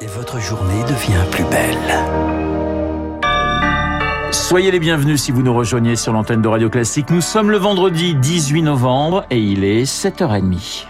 Et votre journée devient plus belle. Soyez les bienvenus si vous nous rejoignez sur l'antenne de Radio Classique. Nous sommes le vendredi 18 novembre et il est 7h30.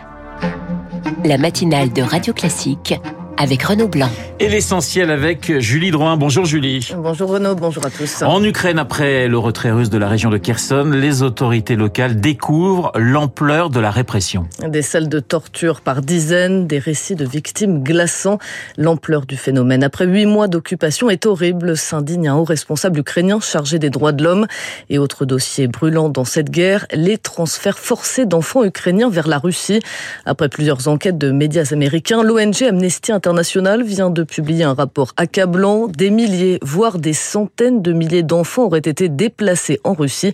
La matinale de Radio Classique avec Renaud Blanc. Et l'essentiel avec Julie Drouin. Bonjour Julie. Bonjour Renaud, bonjour à tous. En Ukraine, après le retrait russe de la région de Kherson, les autorités locales découvrent l'ampleur de la répression. Des salles de torture par dizaines, des récits de victimes glaçants. L'ampleur du phénomène. Après huit mois d'occupation est horrible, s'indigne un haut responsable ukrainien chargé des droits de l'homme. Et autre dossier brûlant dans cette guerre, les transferts forcés d'enfants ukrainiens vers la Russie. Après plusieurs enquêtes de médias américains, l'ONG Amnesty International international vient de publier un rapport accablant. Des milliers, voire des centaines de milliers d'enfants auraient été déplacés en Russie.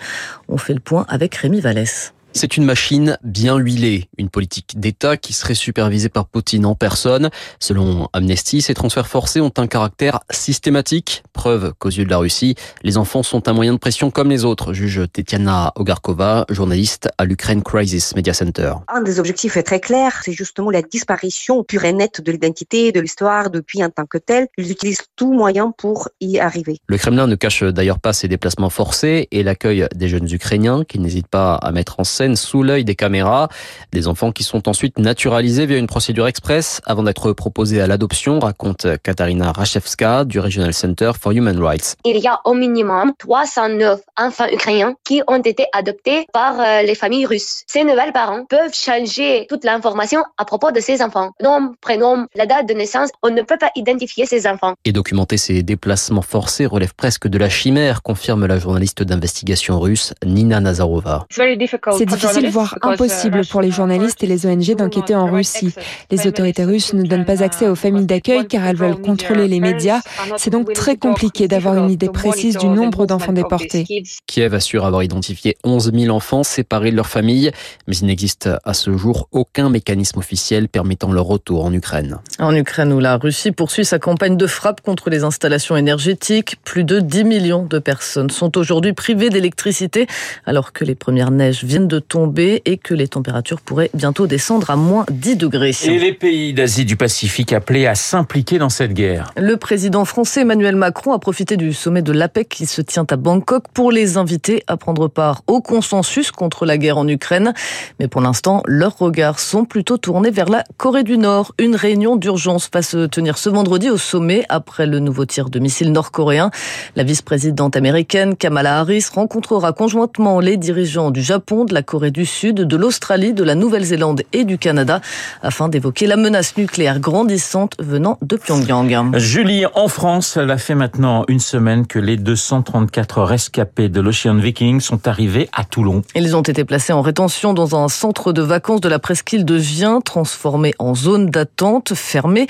On fait le point avec Rémi Vallès. C'est une machine bien huilée, une politique d'État qui serait supervisée par Poutine en personne. Selon Amnesty, ces transferts forcés ont un caractère systématique, preuve qu'aux yeux de la Russie, les enfants sont un moyen de pression comme les autres, juge Tetiana Ogarkova, journaliste à l'Ukraine Crisis Media Center. Un des objectifs est très clair, c'est justement la disparition pure et nette de l'identité, de l'histoire depuis en tant que tel. Ils utilisent tout moyen pour y arriver. Le Kremlin ne cache d'ailleurs pas ses déplacements forcés et l'accueil des jeunes Ukrainiens qui n'hésitent pas à mettre en scène sous l'œil des caméras. Des enfants qui sont ensuite naturalisés via une procédure express avant d'être proposés à l'adoption, raconte Katarina Rachevska du Regional Center for Human Rights. Il y a au minimum 309 enfants ukrainiens qui ont été adoptés par euh, les familles russes. Ces nouvelles parents peuvent changer toute l'information à propos de ces enfants. Nom, prénom, la date de naissance, on ne peut pas identifier ces enfants. Et documenter ces déplacements forcés relève presque de la chimère, confirme la journaliste d'investigation russe Nina Nazarova. C'est difficile, voire impossible pour les journalistes et les ONG d'enquêter en Russie. Les autorités russes ne donnent pas accès aux familles d'accueil car elles veulent contrôler les médias. C'est donc très compliqué d'avoir une idée précise du nombre d'enfants déportés. Kiev assure avoir identifié 11 000 enfants séparés de leur famille, mais il n'existe à ce jour aucun mécanisme officiel permettant leur retour en Ukraine. En Ukraine où la Russie poursuit sa campagne de frappe contre les installations énergétiques, plus de 10 millions de personnes sont aujourd'hui privées d'électricité alors que les premières neiges viennent de tomber et que les températures pourraient bientôt descendre à moins 10 degrés. Et les pays d'Asie du Pacifique appelés à s'impliquer dans cette guerre. Le président français Emmanuel Macron a profité du sommet de l'APEC qui se tient à Bangkok pour les inviter à prendre part au consensus contre la guerre en Ukraine. Mais pour l'instant, leurs regards sont plutôt tournés vers la Corée du Nord. Une réunion d'urgence va se tenir ce vendredi au sommet après le nouveau tir de missiles nord-coréen. La vice-présidente américaine Kamala Harris rencontrera conjointement les dirigeants du Japon, de la Corée du Sud, de l'Australie, de la Nouvelle-Zélande et du Canada afin d'évoquer la menace nucléaire grandissante venant de Pyongyang. Julie, en France, elle a fait maintenant une semaine que les 234 rescapés de l'Ocean Viking sont arrivés à Toulon. Ils ont été placés en rétention dans un centre de vacances de la presqu'île de Vien, transformé en zone d'attente fermée.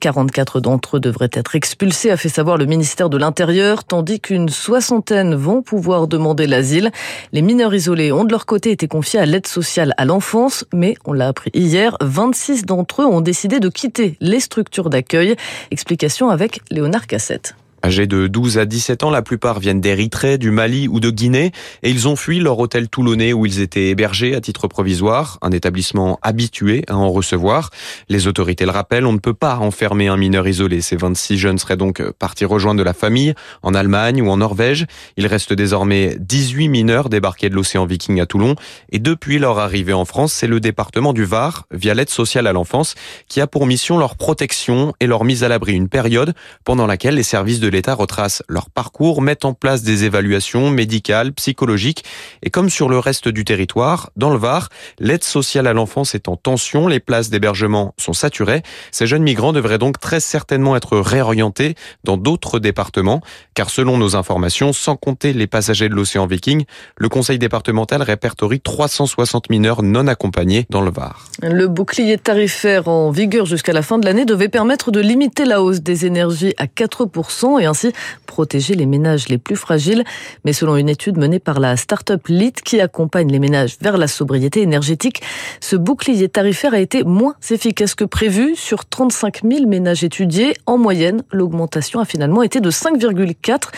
44 d'entre eux devraient être expulsés, a fait savoir le ministère de l'Intérieur, tandis qu'une soixantaine vont pouvoir demander l'asile. Les mineurs isolés ont de leur côté été confiés à l'aide sociale à l'enfance, mais on l'a appris hier, 26 d'entre eux ont décidé de quitter les structures d'accueil. Explication avec Léonard Cassette. Âgés de 12 à 17 ans, la plupart viennent d'Érythrée, du Mali ou de Guinée et ils ont fui leur hôtel toulonnais où ils étaient hébergés à titre provisoire, un établissement habitué à en recevoir. Les autorités le rappellent, on ne peut pas enfermer un mineur isolé. Ces 26 jeunes seraient donc partis rejoindre de la famille en Allemagne ou en Norvège. Il reste désormais 18 mineurs débarqués de l'océan Viking à Toulon et depuis leur arrivée en France, c'est le département du Var, via l'aide sociale à l'enfance, qui a pour mission leur protection et leur mise à l'abri une période pendant laquelle les services de l'État retrace leur parcours, met en place des évaluations médicales, psychologiques et comme sur le reste du territoire, dans le Var, l'aide sociale à l'enfance est en tension, les places d'hébergement sont saturées. Ces jeunes migrants devraient donc très certainement être réorientés dans d'autres départements car selon nos informations, sans compter les passagers de l'océan Viking, le conseil départemental répertorie 360 mineurs non accompagnés dans le Var. Le bouclier tarifaire en vigueur jusqu'à la fin de l'année devait permettre de limiter la hausse des énergies à 4% et ainsi protéger les ménages les plus fragiles. Mais selon une étude menée par la start-up LIT qui accompagne les ménages vers la sobriété énergétique, ce bouclier tarifaire a été moins efficace que prévu. Sur 35 000 ménages étudiés, en moyenne, l'augmentation a finalement été de 5,4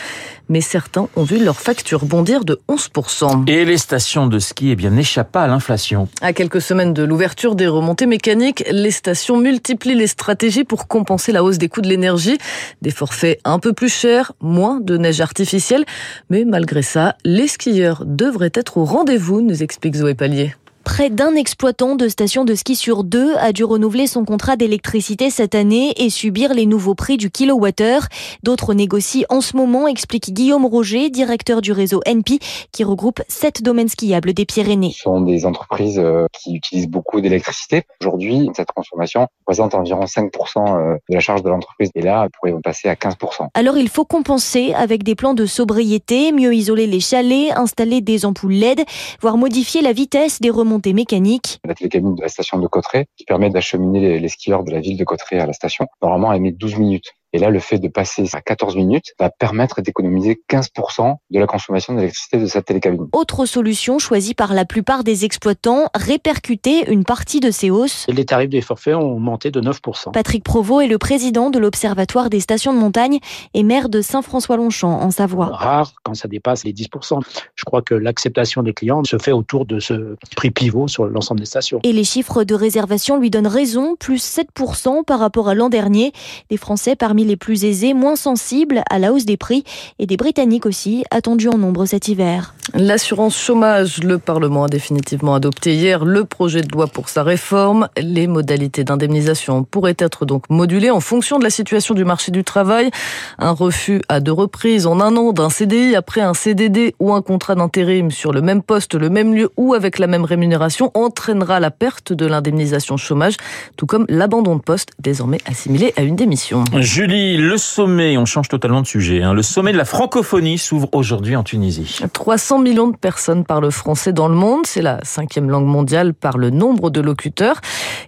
mais certains ont vu leur facture bondir de 11%. Et les stations de ski eh bien, n'échappent pas à l'inflation. À quelques semaines de l'ouverture des remontées mécaniques, les stations multiplient les stratégies pour compenser la hausse des coûts de l'énergie. Des forfaits un peu plus chers, moins de neige artificielle, mais malgré ça, les skieurs devraient être au rendez-vous, nous explique Zoé Pallier. Près d'un exploitant de station de ski sur deux a dû renouveler son contrat d'électricité cette année et subir les nouveaux prix du kilowattheure. D'autres négocient en ce moment, explique Guillaume Roger, directeur du réseau NP, qui regroupe sept domaines skiables des Pyrénées. Ce sont des entreprises euh, qui utilisent beaucoup d'électricité. Aujourd'hui, cette consommation représente environ 5% euh, de la charge de l'entreprise. Et là, elle pourrait passer à 15%. Alors, il faut compenser avec des plans de sobriété, mieux isoler les chalets, installer des ampoules LED, voire modifier la vitesse des remontées La télécabine de la station de Cotteret qui permet d'acheminer les, skieurs de la ville de Cotteret à la station. Normalement, elle met 12 minutes. Et là, le fait de passer à 14 minutes va permettre d'économiser 15% de la consommation d'électricité de cette télécabine. Autre solution choisie par la plupart des exploitants, répercuter une partie de ces hausses. Les tarifs des forfaits ont augmenté de 9%. Patrick Provost est le président de l'Observatoire des stations de montagne et maire de Saint-François-Longchamp en Savoie. Rare quand ça dépasse les 10%. Je crois que l'acceptation des clients se fait autour de ce prix pivot sur l'ensemble des stations. Et les chiffres de réservation lui donnent raison, plus 7% par rapport à l'an dernier. Les Français parmi les plus aisés, moins sensibles à la hausse des prix et des Britanniques aussi, attendus en nombre cet hiver. L'assurance chômage, le Parlement a définitivement adopté hier le projet de loi pour sa réforme. Les modalités d'indemnisation pourraient être donc modulées en fonction de la situation du marché du travail. Un refus à deux reprises en un an d'un CDI après un CDD ou un contrat d'intérim sur le même poste, le même lieu ou avec la même rémunération entraînera la perte de l'indemnisation chômage, tout comme l'abandon de poste désormais assimilé à une démission. Julie le sommet, on change totalement de sujet, hein. le sommet de la francophonie s'ouvre aujourd'hui en Tunisie. 300 millions de personnes parlent français dans le monde, c'est la cinquième langue mondiale par le nombre de locuteurs.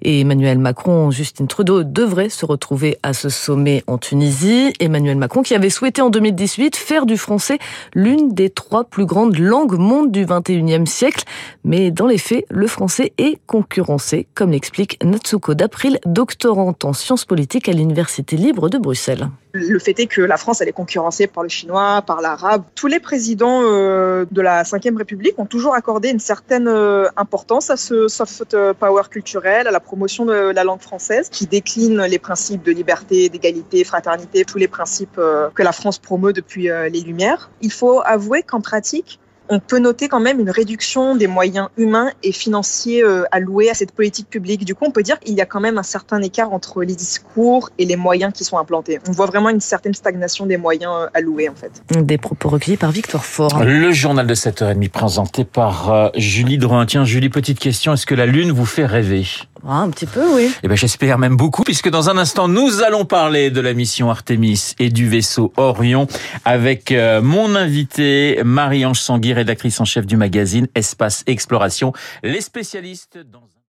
Et Emmanuel Macron, Justine Trudeau devraient se retrouver à ce sommet en Tunisie. Emmanuel Macron qui avait souhaité en 2018 faire du français l'une des trois plus grandes langues mondes du 21e siècle. Mais dans les faits, le français est concurrencé, comme l'explique Natsuko Dapril, doctorante en sciences politiques à l'Université libre de Bruxelles. Le fait est que la France, est concurrencée par le chinois, par l'arabe. Tous les présidents euh, de la Ve République ont toujours accordé une certaine euh, importance à ce soft euh, power culturel, à la promotion de la langue française, qui décline les principes de liberté, d'égalité, fraternité, tous les principes que la France promeut depuis les Lumières. Il faut avouer qu'en pratique, on peut noter quand même une réduction des moyens humains et financiers euh, alloués à cette politique publique. Du coup, on peut dire qu'il y a quand même un certain écart entre les discours et les moyens qui sont implantés. On voit vraiment une certaine stagnation des moyens euh, alloués, en fait. Des propos recueillis par Victor Fort. Le journal de 7h30 présenté par euh, Julie Drouin. Tiens, Julie, petite question. Est-ce que la Lune vous fait rêver? Ah, un petit peu, oui. Eh ben, j'espère même beaucoup, puisque dans un instant, nous allons parler de la mission Artemis et du vaisseau Orion avec mon invité, Marie-Ange Sanguy, rédactrice en chef du magazine Espace Exploration. Les spécialistes dans